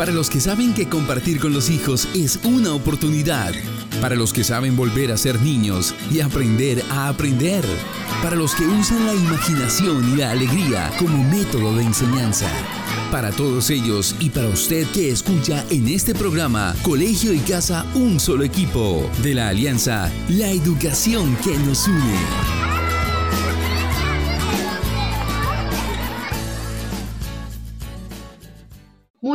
Para los que saben que compartir con los hijos es una oportunidad. Para los que saben volver a ser niños y aprender a aprender. Para los que usan la imaginación y la alegría como método de enseñanza. Para todos ellos y para usted que escucha en este programa Colegio y Casa Un Solo Equipo de la Alianza La Educación que nos une.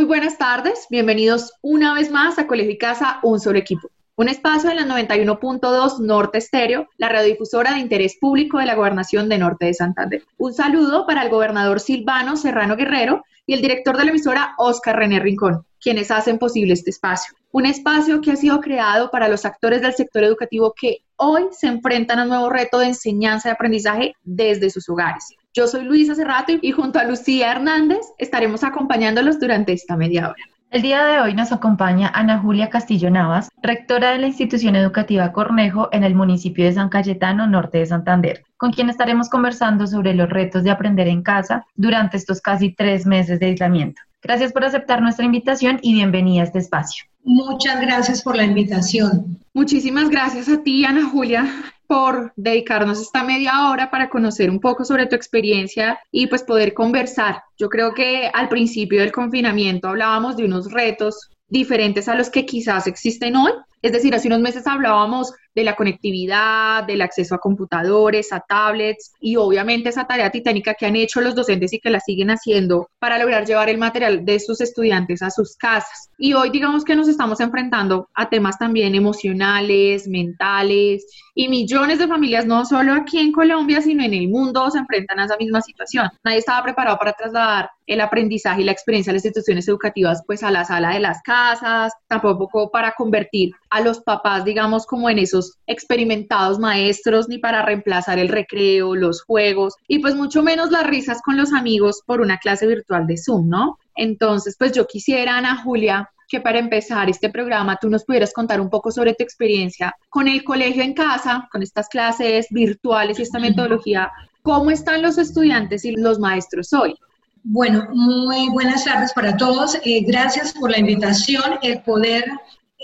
Muy buenas tardes, bienvenidos una vez más a Colegio Casa, un solo equipo. Un espacio en la 91.2 Norte Estéreo, la radiodifusora de interés público de la Gobernación de Norte de Santander. Un saludo para el gobernador Silvano Serrano Guerrero y el director de la emisora Oscar René Rincón, quienes hacen posible este espacio. Un espacio que ha sido creado para los actores del sector educativo que hoy se enfrentan a un nuevo reto de enseñanza y aprendizaje desde sus hogares. Yo soy Luisa Cerrato y junto a Lucía Hernández estaremos acompañándolos durante esta media hora. El día de hoy nos acompaña Ana Julia Castillo Navas, rectora de la institución educativa Cornejo en el municipio de San Cayetano, norte de Santander, con quien estaremos conversando sobre los retos de aprender en casa durante estos casi tres meses de aislamiento. Gracias por aceptar nuestra invitación y bienvenida a este espacio. Muchas gracias por la invitación. Muchísimas gracias a ti, Ana Julia por dedicarnos esta media hora para conocer un poco sobre tu experiencia y pues poder conversar. Yo creo que al principio del confinamiento hablábamos de unos retos diferentes a los que quizás existen hoy. Es decir, hace unos meses hablábamos de la conectividad, del acceso a computadores, a tablets y obviamente esa tarea titánica que han hecho los docentes y que la siguen haciendo para lograr llevar el material de sus estudiantes a sus casas. Y hoy digamos que nos estamos enfrentando a temas también emocionales, mentales y millones de familias, no solo aquí en Colombia, sino en el mundo, se enfrentan a esa misma situación. Nadie estaba preparado para trasladar el aprendizaje y la experiencia de las instituciones educativas pues a la sala de las casas, tampoco para convertir a los papás, digamos, como en esos experimentados maestros ni para reemplazar el recreo, los juegos y pues mucho menos las risas con los amigos por una clase virtual de Zoom, ¿no? Entonces, pues yo quisiera, Ana Julia, que para empezar este programa tú nos pudieras contar un poco sobre tu experiencia con el colegio en casa, con estas clases virtuales y esta metodología. ¿Cómo están los estudiantes y los maestros hoy? Bueno, muy buenas tardes para todos. Eh, gracias por la invitación, el poder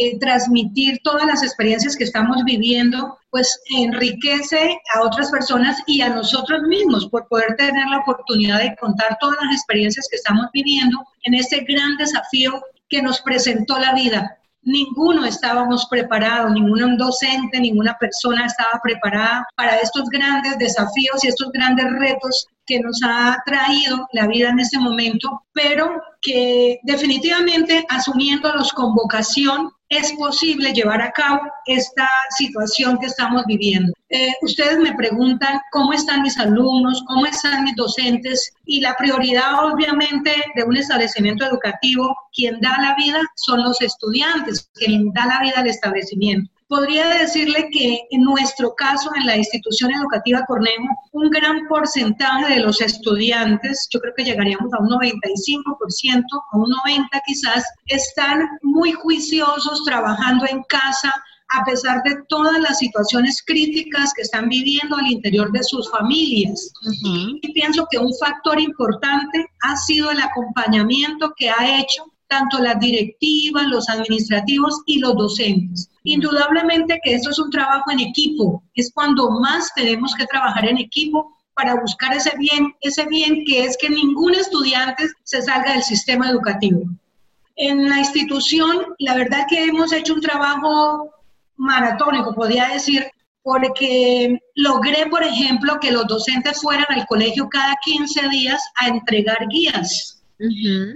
eh, transmitir todas las experiencias que estamos viviendo, pues enriquece a otras personas y a nosotros mismos por poder tener la oportunidad de contar todas las experiencias que estamos viviendo en este gran desafío que nos presentó la vida. Ninguno estábamos preparados, ningún docente, ninguna persona estaba preparada para estos grandes desafíos y estos grandes retos que nos ha traído la vida en este momento, pero que definitivamente asumiéndolos con vocación es posible llevar a cabo esta situación que estamos viviendo. Eh, ustedes me preguntan cómo están mis alumnos, cómo están mis docentes y la prioridad obviamente de un establecimiento educativo, quien da la vida son los estudiantes, quien da la vida al establecimiento podría decirle que en nuestro caso, en la institución educativa Cornejo, un gran porcentaje de los estudiantes, yo creo que llegaríamos a un 95%, a un 90% quizás, están muy juiciosos trabajando en casa, a pesar de todas las situaciones críticas que están viviendo al interior de sus familias. Y pienso que un factor importante ha sido el acompañamiento que ha hecho tanto las directivas, los administrativos y los docentes. Indudablemente que esto es un trabajo en equipo, es cuando más tenemos que trabajar en equipo para buscar ese bien, ese bien que es que ningún estudiante se salga del sistema educativo. En la institución, la verdad que hemos hecho un trabajo maratónico, podría decir, porque logré, por ejemplo, que los docentes fueran al colegio cada 15 días a entregar guías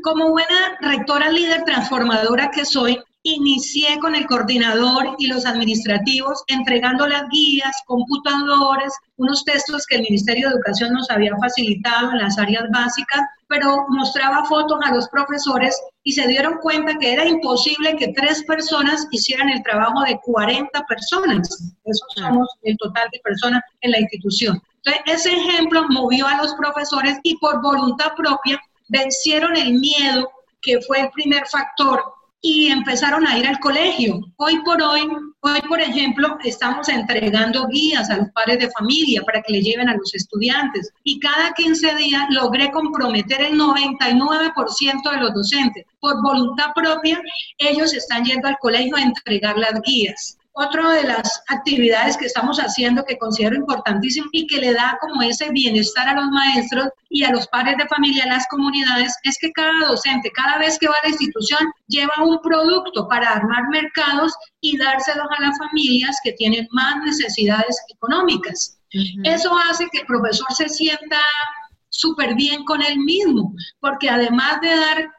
como buena rectora líder transformadora que soy, inicié con el coordinador y los administrativos entregando las guías, computadores, unos textos que el Ministerio de Educación nos había facilitado en las áreas básicas, pero mostraba fotos a los profesores y se dieron cuenta que era imposible que tres personas hicieran el trabajo de 40 personas. Eso somos el total de personas en la institución. Entonces, ese ejemplo movió a los profesores y por voluntad propia vencieron el miedo, que fue el primer factor, y empezaron a ir al colegio. Hoy por hoy, hoy por ejemplo, estamos entregando guías a los padres de familia para que le lleven a los estudiantes y cada 15 días logré comprometer el 99% de los docentes. Por voluntad propia, ellos están yendo al colegio a entregar las guías. Otra de las actividades que estamos haciendo que considero importantísimo y que le da como ese bienestar a los maestros y a los padres de familia, a las comunidades, es que cada docente, cada vez que va a la institución, lleva un producto para armar mercados y dárselos a las familias que tienen más necesidades económicas. Eso hace que el profesor se sienta súper bien con él mismo, porque además de dar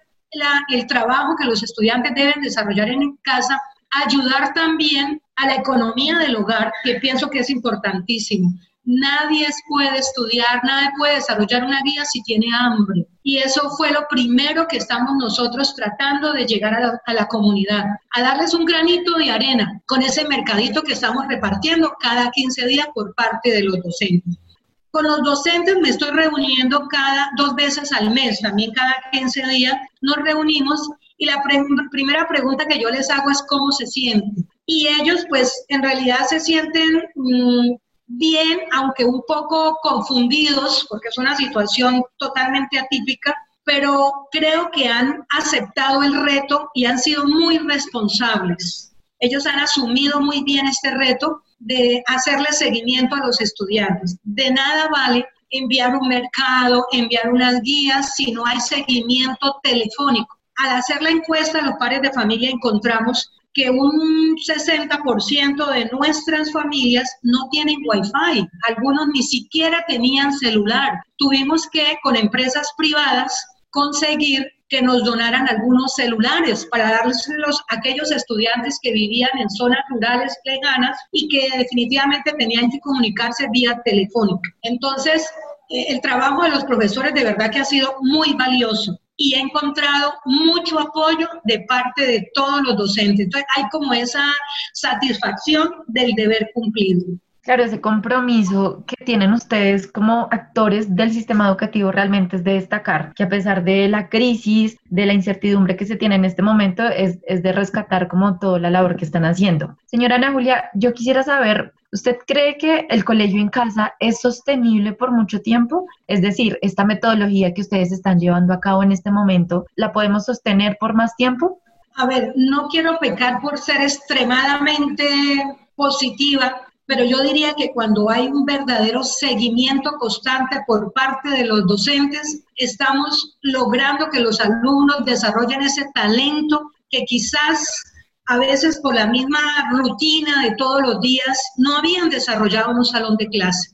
el trabajo que los estudiantes deben desarrollar en casa, ayudar también a la economía del hogar, que pienso que es importantísimo. Nadie puede estudiar, nadie puede desarrollar una guía si tiene hambre. Y eso fue lo primero que estamos nosotros tratando de llegar a la, a la, comunidad, a darles un granito de arena con ese mercadito que estamos repartiendo cada 15 días por parte de los docentes. Con los docentes me estoy reuniendo cada dos veces al mes, también cada 15 días nos reunimos y la primera pregunta que yo les hago es cómo se sienten. Y ellos pues en realidad se sienten mm, bien, aunque un poco confundidos, porque es una situación totalmente atípica, pero creo que han aceptado el reto y han sido muy responsables. Ellos han asumido muy bien este reto de hacerle seguimiento a los estudiantes. De nada vale enviar un mercado, enviar unas guías si no hay seguimiento telefónico al hacer la encuesta los padres de familia encontramos que un 60% de nuestras familias no tienen wifi, algunos ni siquiera tenían celular. Tuvimos que con empresas privadas conseguir que nos donaran algunos celulares para dárselos a aquellos estudiantes que vivían en zonas rurales lejanas y que definitivamente tenían que comunicarse vía telefónica. Entonces, eh, el trabajo de los profesores de verdad que ha sido muy valioso y he encontrado mucho apoyo de parte de todos los docentes. Entonces hay como esa satisfacción del deber cumplido. Claro, ese compromiso que tienen ustedes como actores del sistema educativo realmente es de destacar, que a pesar de la crisis, de la incertidumbre que se tiene en este momento, es, es de rescatar como toda la labor que están haciendo. Señora Ana Julia, yo quisiera saber, ¿usted cree que el colegio en casa es sostenible por mucho tiempo? Es decir, esta metodología que ustedes están llevando a cabo en este momento, ¿la podemos sostener por más tiempo? A ver, no quiero pecar por ser extremadamente positiva, pero yo diría que cuando hay un verdadero seguimiento constante por parte de los docentes, estamos logrando que los alumnos desarrollen ese talento que quizás a veces por la misma rutina de todos los días no habían desarrollado en un salón de clase.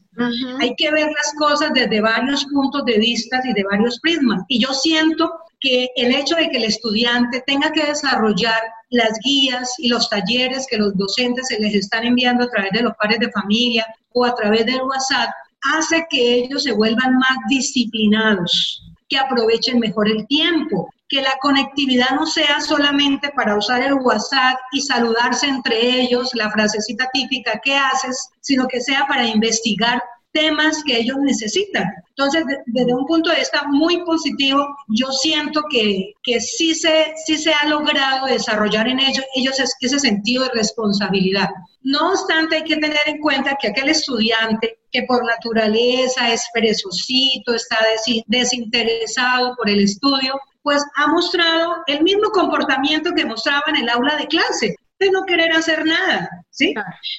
Hay que ver las cosas desde varios puntos de vista y de varios prismas. Y yo siento que el hecho de que el estudiante tenga que desarrollar las guías y los talleres que los docentes se les están enviando a través de los pares de familia o a través del WhatsApp, hace que ellos se vuelvan más disciplinados, que aprovechen mejor el tiempo, que la conectividad no sea solamente para usar el WhatsApp y saludarse entre ellos, la frasecita típica, ¿qué haces?, sino que sea para investigar temas que ellos necesitan. Entonces, desde un punto de vista muy positivo, yo siento que, que sí, se, sí se ha logrado desarrollar en ellos, ellos ese sentido de responsabilidad. No obstante, hay que tener en cuenta que aquel estudiante que por naturaleza es perezosito, está desinteresado por el estudio, pues ha mostrado el mismo comportamiento que mostraba en el aula de clase no querer hacer nada, ¿sí?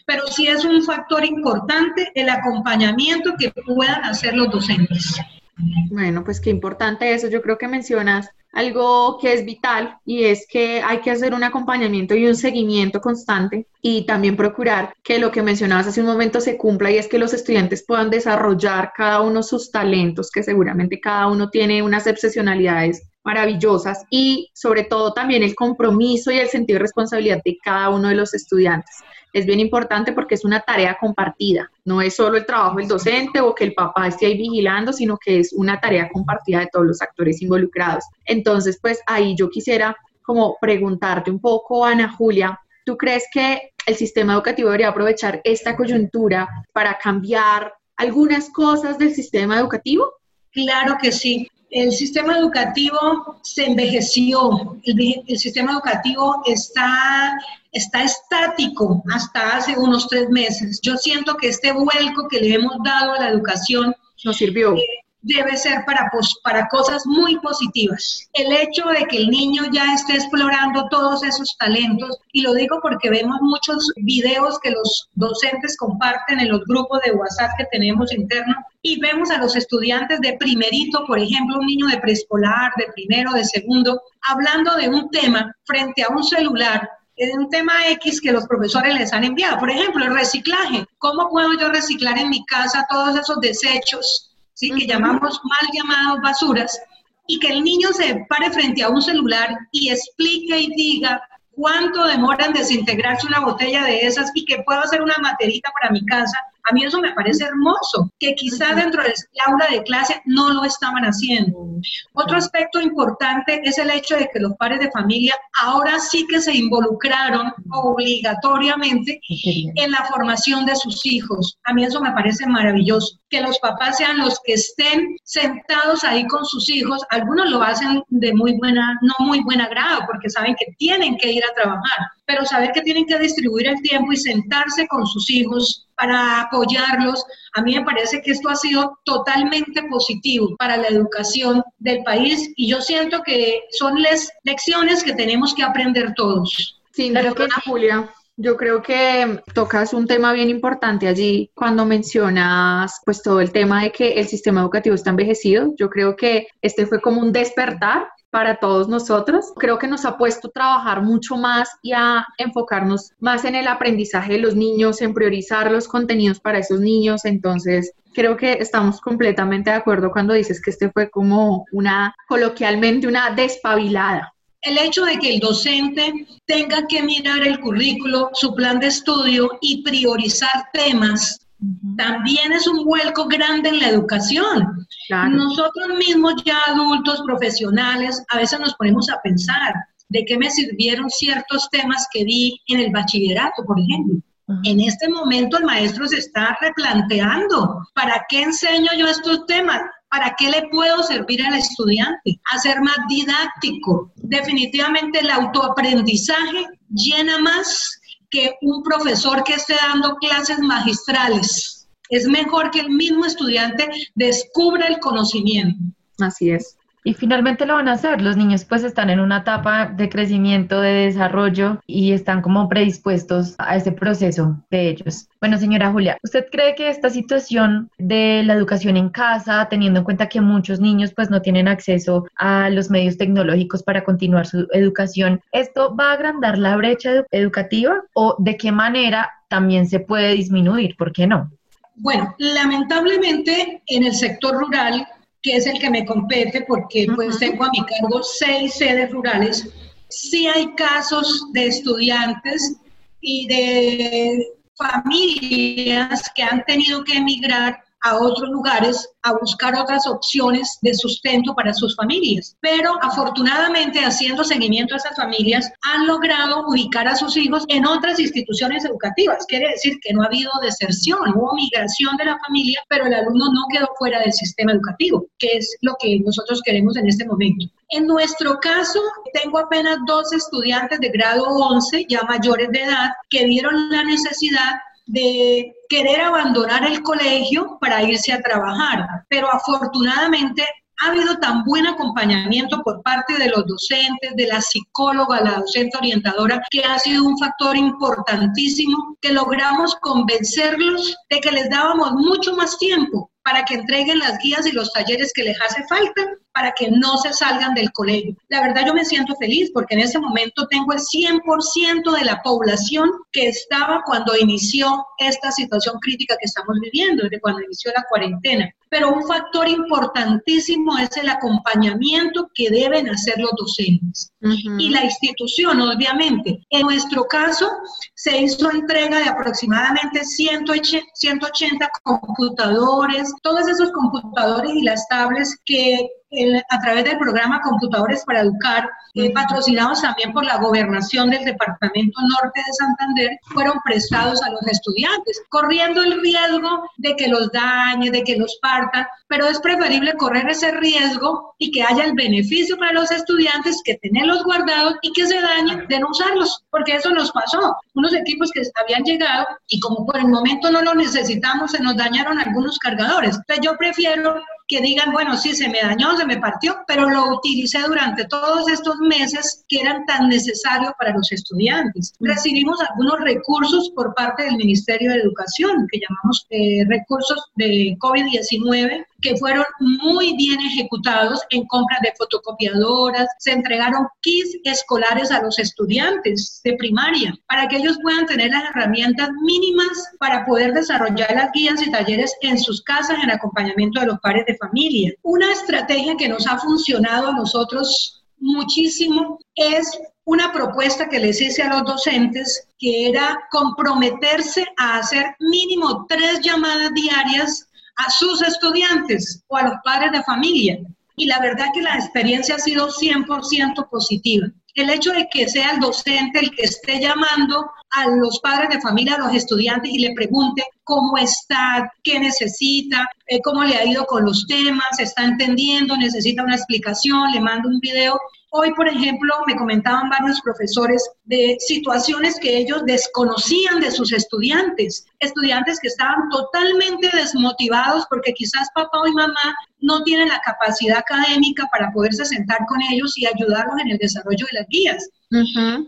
Pero sí es un factor importante el acompañamiento que puedan hacer los docentes. Bueno, pues qué importante eso. Yo creo que mencionas algo que es vital y es que hay que hacer un acompañamiento y un seguimiento constante y también procurar que lo que mencionabas hace un momento se cumpla y es que los estudiantes puedan desarrollar cada uno sus talentos, que seguramente cada uno tiene unas excepcionalidades maravillosas y sobre todo también el compromiso y el sentido de responsabilidad de cada uno de los estudiantes. Es bien importante porque es una tarea compartida, no es solo el trabajo del docente o que el papá esté ahí vigilando, sino que es una tarea compartida de todos los actores involucrados. Entonces, pues ahí yo quisiera como preguntarte un poco, Ana Julia, ¿tú crees que el sistema educativo debería aprovechar esta coyuntura para cambiar algunas cosas del sistema educativo? Claro que sí. El sistema educativo se envejeció, el, sistema educativo está, está estático hasta hace unos tres meses. Yo siento que este vuelco que le hemos dado a la educación nos sirvió. Eh, debe ser para, cosas muy positivas. El hecho de que el niño ya esté explorando todos esos talentos, y lo digo porque vemos muchos videos que los docentes comparten en los grupos de WhatsApp que tenemos internos, y vemos a los estudiantes de primerito, por ejemplo, un niño de preescolar, de primero, de segundo, hablando de un tema frente a un celular es un tema X que los profesores les han enviado. Por ejemplo, el reciclaje. ¿Cómo puedo yo reciclar en mi casa todos esos desechos ¿sí? que llamamos mal llamados basuras, y que el niño se pare frente a un celular y explique y diga cuánto demora en desintegrarse una botella de esas y que puedo hacer una materita para mi casa a mí eso me parece hermoso, que quizá dentro del aula de clase no lo estaban haciendo. Otro aspecto importante es el hecho de que los padres de familia ahora sí que se involucraron obligatoriamente en la formación de sus hijos. A mí eso me parece maravilloso, que los papás sean los que estén sentados ahí con sus hijos. Algunos lo hacen de muy buena, no muy buen agrado, porque saben que tienen que ir a trabajar, pero saber que tienen que distribuir el tiempo y sentarse con sus hijos para apoyarlos. A mí me parece que esto ha sido totalmente positivo para la educación del país y yo siento que son las lecciones que tenemos que aprender todos. Sí, claro que Julia. Yo creo que tocas un tema bien importante allí cuando mencionas pues todo el tema de que el sistema educativo está envejecido. Yo creo que este fue como un despertar para todos nosotros. Creo que nos ha puesto a trabajar mucho más y a enfocarnos más en el aprendizaje de los niños, en priorizar los contenidos para esos niños. Entonces, creo que estamos completamente de acuerdo cuando dices que este fue como una, coloquialmente, una despabilada. El hecho de que el docente tenga que mirar el currículo, su plan de estudio y priorizar temas también es un vuelco grande en la educación. Nosotros mismos ya adultos, profesionales, a veces nos ponemos a pensar de qué me sirvieron ciertos temas que vi en el bachillerato, por ejemplo. En este momento el maestro se está replanteando, ¿para qué enseño yo estos temas? ¿Para qué le puedo servir al estudiante? Hacer más didáctico. Definitivamente el autoaprendizaje llena más que un profesor que esté dando clases magistrales. Es mejor que el mismo estudiante descubra el conocimiento. Así es. Y finalmente lo van a hacer. Los niños pues están en una etapa de crecimiento, de desarrollo y están como predispuestos a ese proceso de ellos. Bueno, señora Julia, ¿usted cree que esta situación de la educación en casa, teniendo en cuenta que muchos niños pues no tienen acceso a los medios tecnológicos para continuar su educación, esto va a agrandar la brecha educativa o de qué manera también se puede disminuir? ¿Por qué no? Bueno, lamentablemente en el sector rural que es el que me compete porque pues tengo a mi cargo seis sedes rurales, sí hay casos de estudiantes y de familias que han tenido que emigrar a otros lugares a buscar otras opciones de sustento para sus familias. Pero afortunadamente, haciendo seguimiento a esas familias, han logrado ubicar a sus hijos en otras instituciones educativas. Quiere decir que no ha habido deserción, hubo migración de la familia, pero el alumno no quedó fuera del sistema educativo, que es lo que nosotros queremos en este momento. En nuestro caso, tengo apenas dos estudiantes de grado 11, ya mayores de edad, que vieron la necesidad de querer abandonar el colegio para irse a trabajar, pero afortunadamente ha habido tan buen acompañamiento por parte de los docentes, de la psicóloga, la docente orientadora, que ha sido un factor importantísimo que logramos convencerlos de que les dábamos mucho más tiempo para que entreguen las guías y los talleres que les hace falta para que no se salgan del colegio. La verdad yo me siento feliz porque en ese momento tengo el 100% de la población que estaba cuando inició esta situación crítica que estamos viviendo, desde cuando inició la cuarentena. Pero un factor importantísimo es el acompañamiento que deben hacer los docentes y la institución, obviamente. En nuestro caso, se hizo entrega de aproximadamente 180 computadores, todos esos computadores y las tablets que a través del programa Computadores para Educar, eh, patrocinados también por la gobernación del Departamento Norte de Santander, fueron prestados a los estudiantes, corriendo el riesgo de que los dañe, de que los partan, pero es preferible correr ese riesgo y que haya el beneficio para los estudiantes que tenerlos guardados y que se dañen de no usarlos, porque eso nos pasó. Unos equipos que habían llegado y como por el momento no lo necesitamos, se nos dañaron algunos cargadores. Entonces yo prefiero que digan, bueno, sí, se me dañó, se me partió, pero lo utilicé durante todos estos meses que eran tan necesarios para los estudiantes. Recibimos algunos recursos por parte del Ministerio de Educación, que llamamos eh, recursos de COVID-19, que fueron muy bien ejecutados en compras de fotocopiadoras, se entregaron kits escolares a los estudiantes de primaria para que ellos puedan tener las herramientas mínimas para poder desarrollar las guías y talleres en sus casas en acompañamiento de los padres de familia. Una estrategia que nos ha funcionado a nosotros muchísimo es una propuesta que les hice a los docentes que era comprometerse a hacer mínimo tres llamadas diarias a sus estudiantes o a los padres de familia. Y la verdad que la experiencia ha sido 100% positiva. El hecho de que sea el docente el que esté llamando a los padres de familia, a los estudiantes y le pregunte cómo está, qué necesita, eh, cómo le ha ido con los temas, está entendiendo, necesita una explicación, le mando un video. Hoy, por ejemplo, me comentaban varios profesores de situaciones que ellos desconocían de sus estudiantes, estudiantes que estaban totalmente desmotivados porque quizás papá y mamá no tienen la capacidad académica para poderse sentar con ellos y ayudarlos en el desarrollo de las guías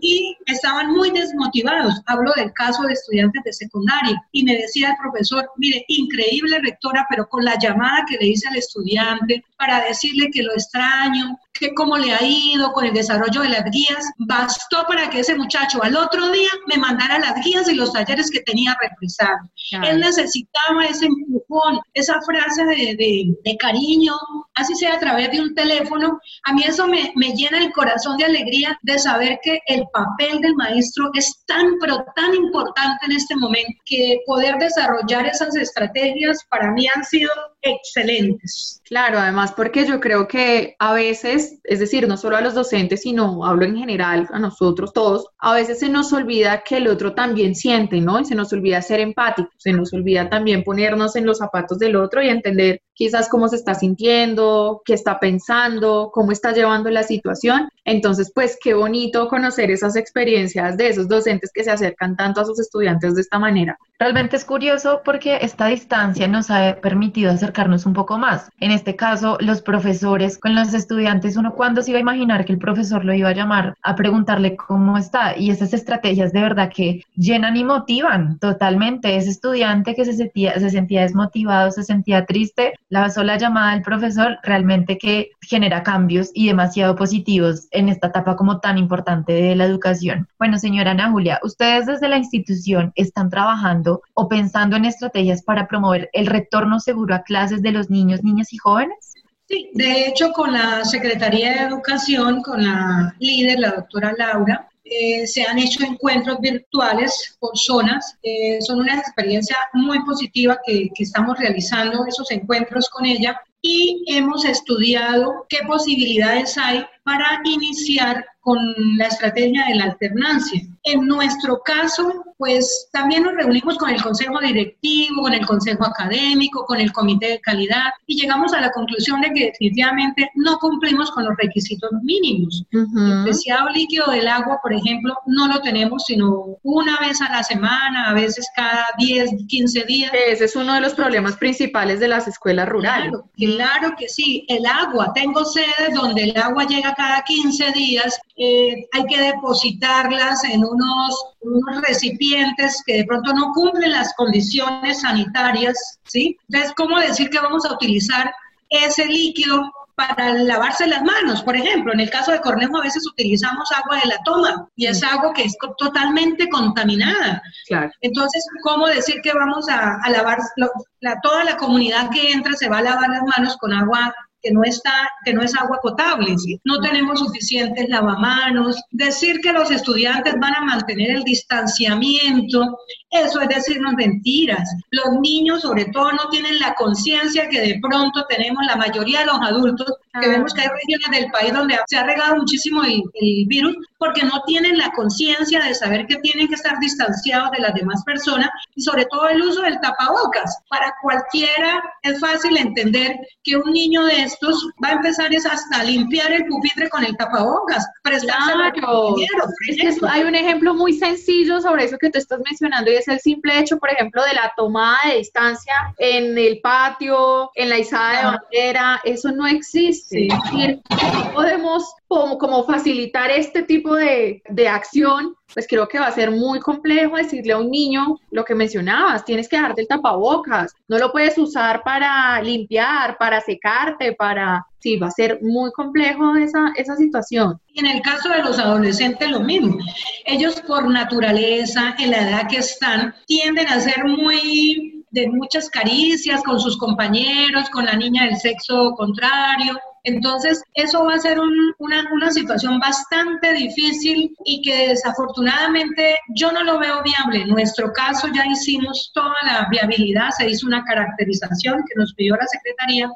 y estaban muy desmotivados. Hablo del caso de estudiantes de secundaria y me decía el profesor, mire, increíble rectora, pero con la llamada que le hice al estudiante para decirle que lo extraño, que cómo le ha ido con el desarrollo de las guías, bastó para que ese muchacho al otro día me mandara las guías y los talleres que tenía represados. Él necesitaba ese empujón, esa frase de, de, cariño, así sea a través de un teléfono. A mí eso me, me llena el corazón de alegría de saber que el papel del maestro es tan, pero tan importante en este momento que poder desarrollar esas estrategias para mí han sido excelentes. Claro, además porque yo creo que a veces, es decir, no solo a los docentes, sino hablo en general a nosotros todos, a veces se nos olvida que el otro también siente, ¿no? Y se nos olvida ser empáticos, se nos olvida también ponernos en los zapatos del otro y entender quizás cómo se está sintiendo, qué está pensando, cómo está llevando la situación. Entonces, pues qué bonito conocer esas experiencias de esos docentes que se acercan tanto a sus estudiantes de esta manera. Realmente es curioso porque esta distancia nos ha permitido acercarnos un poco más. En este caso, los profesores con los estudiantes, uno cuando se iba a imaginar que el profesor lo iba a llamar a preguntarle cómo está. Y esas estrategias de verdad que llenan y motivan totalmente. Ese estudiante que se sentía, se sentía desmotivado, se sentía triste, la sola llamada del profesor realmente que genera cambios y demasiado positivos en esta etapa como tan importante de la educación. Bueno, señora Ana Julia, ustedes desde la institución están trabajando o pensando en estrategias para promover el retorno seguro a clases de los niños, niñas y jóvenes. Sí, de hecho con la Secretaría de Educación, con la líder, la doctora Laura, eh, se han hecho encuentros virtuales por zonas. Eh, son una experiencia muy positiva que, que estamos realizando esos encuentros con ella y hemos estudiado qué posibilidades hay para iniciar con la estrategia de la alternancia. En nuestro caso, pues también nos reunimos con el consejo directivo, con el consejo académico, con el comité de calidad y llegamos a la conclusión de que definitivamente no cumplimos con los requisitos mínimos. El preciado líquido del agua, por ejemplo, no lo tenemos sino una vez a la semana, a veces cada 10, 15 días. Ese es uno de los problemas principales de las escuelas rurales. Claro, claro que sí, el agua. Tengo sedes donde el agua llega cada 15 días, eh, hay que depositarlas en unos, unos, recipientes que de pronto no cumplen las condiciones sanitarias, ¿sí? Entonces, ¿cómo decir que vamos a utilizar ese líquido para lavarse las manos, por ejemplo. En el caso de Cornejo a veces utilizamos agua de la toma y es agua que es totalmente contaminada. Claro. Entonces, ¿cómo decir que vamos a, lavar, la, toda la comunidad que entra se va a lavar las manos con agua que no, está, que no es agua potable, no tenemos suficientes lavamanos, decir que los estudiantes van a mantener el distanciamiento, Eso es decirnos mentiras. Los niños sobre todo no tienen la conciencia que de pronto tenemos la mayoría de los adultos, que ah. vemos que hay regiones del país donde se ha regado muchísimo el, el virus, porque no tienen la conciencia de saber que tienen que estar distanciados de las demás personas y sobre todo el uso del tapabocas. Para cualquiera es fácil entender que un niño de estos va a empezar es hasta limpiar el pupitre con el tapabocas. Claro. Es hay un ejemplo muy sencillo sobre eso que tú estás mencionando y es el simple hecho, por ejemplo, de la tomada de distancia en el patio, en la izada de bandera. Eso no existe. Es decir, podemos como, como facilitar este tipo de, de acción pues creo que va a ser muy complejo decirle a un niño lo que mencionabas, tienes que darte el tapabocas, no lo puedes usar para limpiar, para secarte, para... Sí, va a ser muy complejo esa, esa situación. Y en el caso de los adolescentes lo mismo. Ellos por naturaleza, en la edad que están, tienden a ser muy de muchas caricias con sus compañeros, con la niña del sexo contrario, entonces, eso va a ser una, una situación bastante difícil y que desafortunadamente yo no lo veo viable. En nuestro caso ya hicimos toda la viabilidad, se hizo una caracterización que nos pidió la Secretaría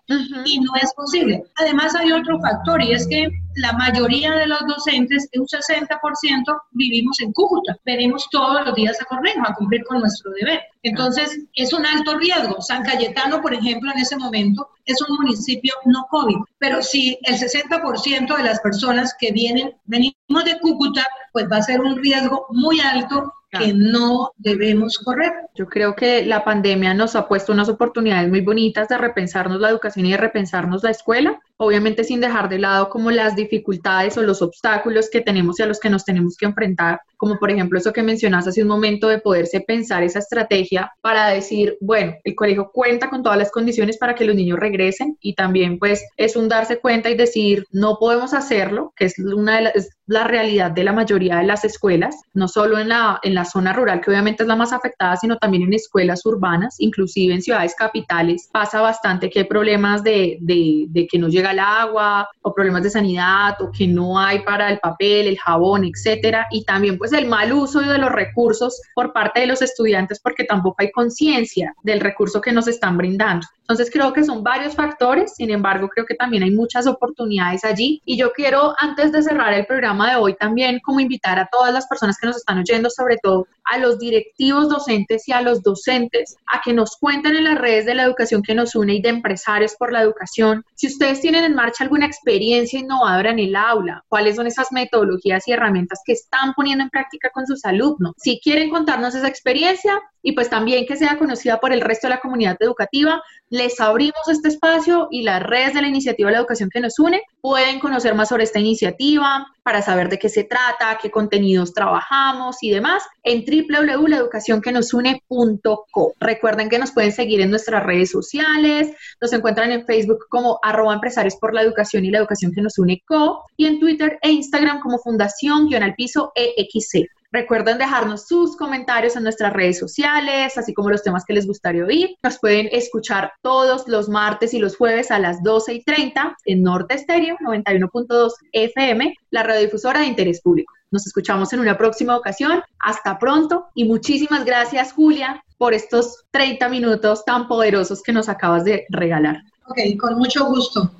y no es posible. Además, hay otro factor y es que la mayoría de los docentes, un 60%, vivimos en Cúcuta. Venimos todos los días a Correjo a cumplir con nuestro deber. Entonces, es un alto riesgo. San Cayetano, por ejemplo, en ese momento es un municipio no COVID, pero si el 60% de las personas que vienen, venimos de Cúcuta, pues va a ser un riesgo muy alto que no debemos correr. Yo creo que la pandemia nos ha puesto unas oportunidades muy bonitas de repensarnos la educación y de repensarnos la escuela, obviamente sin dejar de lado como las dificultades o los obstáculos que tenemos y a los que nos tenemos que enfrentar, como por ejemplo eso que mencionas hace un momento de poderse pensar esa estrategia para decir, bueno, el colegio cuenta con todas las condiciones para que los niños regresen y también pues es un darse cuenta y decir, no podemos hacerlo, que es una de la realidad de la mayoría de las escuelas, no solo en la, en la zona rural, que obviamente es la más afectada, sino también en escuelas urbanas, inclusive en ciudades capitales, pasa bastante que hay problemas de, de, de que no llega el agua o problemas de sanidad o que no hay para el papel, el jabón, etcétera, y también pues el mal uso de los recursos por parte de los estudiantes porque tampoco hay conciencia del recurso que nos están brindando. Entonces creo que son varios factores, sin embargo creo que también hay muchas oportunidades allí y yo quiero antes de cerrar el programa de hoy también como invitar a todas las personas que nos están oyendo, sobre todo a los directivos docentes y a los docentes, a que nos cuenten en las redes de la educación que nos une y de empresarios por la educación, si ustedes tienen en marcha alguna experiencia innovadora en el aula, cuáles son esas metodologías y herramientas que están poniendo en práctica con sus alumnos. Si quieren contarnos esa experiencia, y pues también que sea conocida por el resto de la comunidad educativa. Les abrimos este espacio y las redes de la iniciativa de la educación que nos une pueden conocer más sobre esta iniciativa para saber de qué se trata, qué contenidos trabajamos y demás en www.laeducacionquenosune.co. Recuerden que nos pueden seguir en nuestras redes sociales, nos encuentran en Facebook como arroba empresarios por la educación y la educación que nos une co y en Twitter e Instagram como fundación-al-piso EXC. Recuerden dejarnos sus comentarios en nuestras redes sociales, así como los temas que les gustaría oír. Nos pueden escuchar todos los martes y los jueves a las 12 y 30 en Norte Estéreo 91.2 FM, la radiodifusora de interés público. Nos escuchamos en una próxima ocasión. Hasta pronto y muchísimas gracias, Julia, por estos 30 minutos tan poderosos que nos acabas de regalar. Ok, con mucho gusto.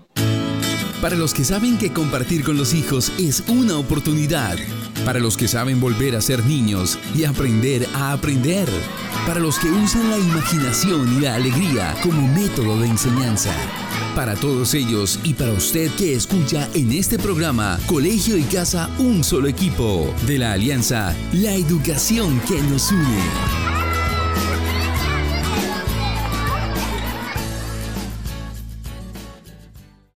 Para los que saben que compartir con los hijos es una oportunidad. Para los que saben volver a ser niños y aprender a aprender. Para los que usan la imaginación y la alegría como método de enseñanza. Para todos ellos y para usted que escucha en este programa Colegio y Casa Un Solo Equipo de la Alianza La Educación que nos une.